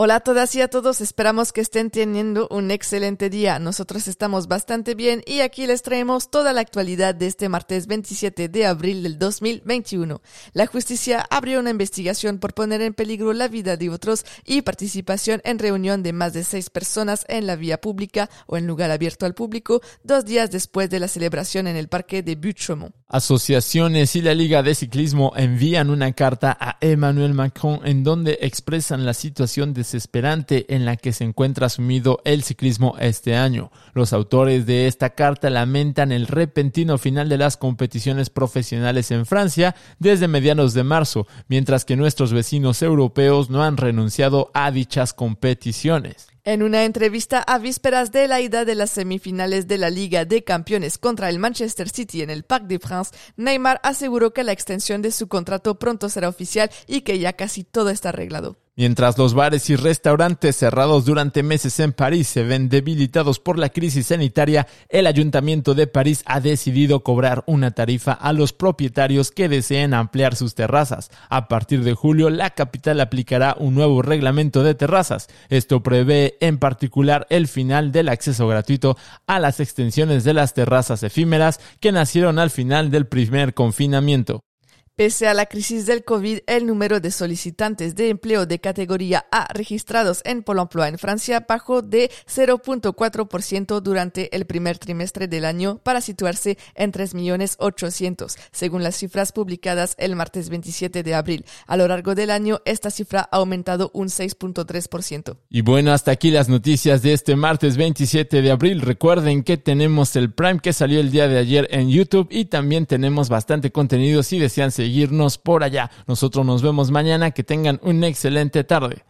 Hola a todas y a todos, esperamos que estén teniendo un excelente día. Nosotros estamos bastante bien y aquí les traemos toda la actualidad de este martes 27 de abril del 2021. La justicia abrió una investigación por poner en peligro la vida de otros y participación en reunión de más de seis personas en la vía pública o en lugar abierto al público dos días después de la celebración en el parque de Butte-Chaumont. Asociaciones y la Liga de Ciclismo envían una carta a Emmanuel Macron en donde expresan la situación de desesperante en la que se encuentra sumido el ciclismo este año. Los autores de esta carta lamentan el repentino final de las competiciones profesionales en Francia desde mediados de marzo, mientras que nuestros vecinos europeos no han renunciado a dichas competiciones. En una entrevista a vísperas de la ida de las semifinales de la Liga de Campeones contra el Manchester City en el Parc de France, Neymar aseguró que la extensión de su contrato pronto será oficial y que ya casi todo está arreglado. Mientras los bares y restaurantes cerrados durante meses en París se ven debilitados por la crisis sanitaria, el Ayuntamiento de París ha decidido cobrar una tarifa a los propietarios que deseen ampliar sus terrazas. A partir de julio, la capital aplicará un nuevo reglamento de terrazas. Esto prevé en particular el final del acceso gratuito a las extensiones de las terrazas efímeras que nacieron al final del primer confinamiento. Pese a la crisis del COVID, el número de solicitantes de empleo de categoría A registrados en Pôle emploi en Francia bajó de 0.4% durante el primer trimestre del año para situarse en 3.800.000, según las cifras publicadas el martes 27 de abril. A lo largo del año, esta cifra ha aumentado un 6.3%. Y bueno, hasta aquí las noticias de este martes 27 de abril. Recuerden que tenemos el Prime que salió el día de ayer en YouTube y también tenemos bastante contenido si desean seguir seguirnos por allá. Nosotros nos vemos mañana. Que tengan una excelente tarde.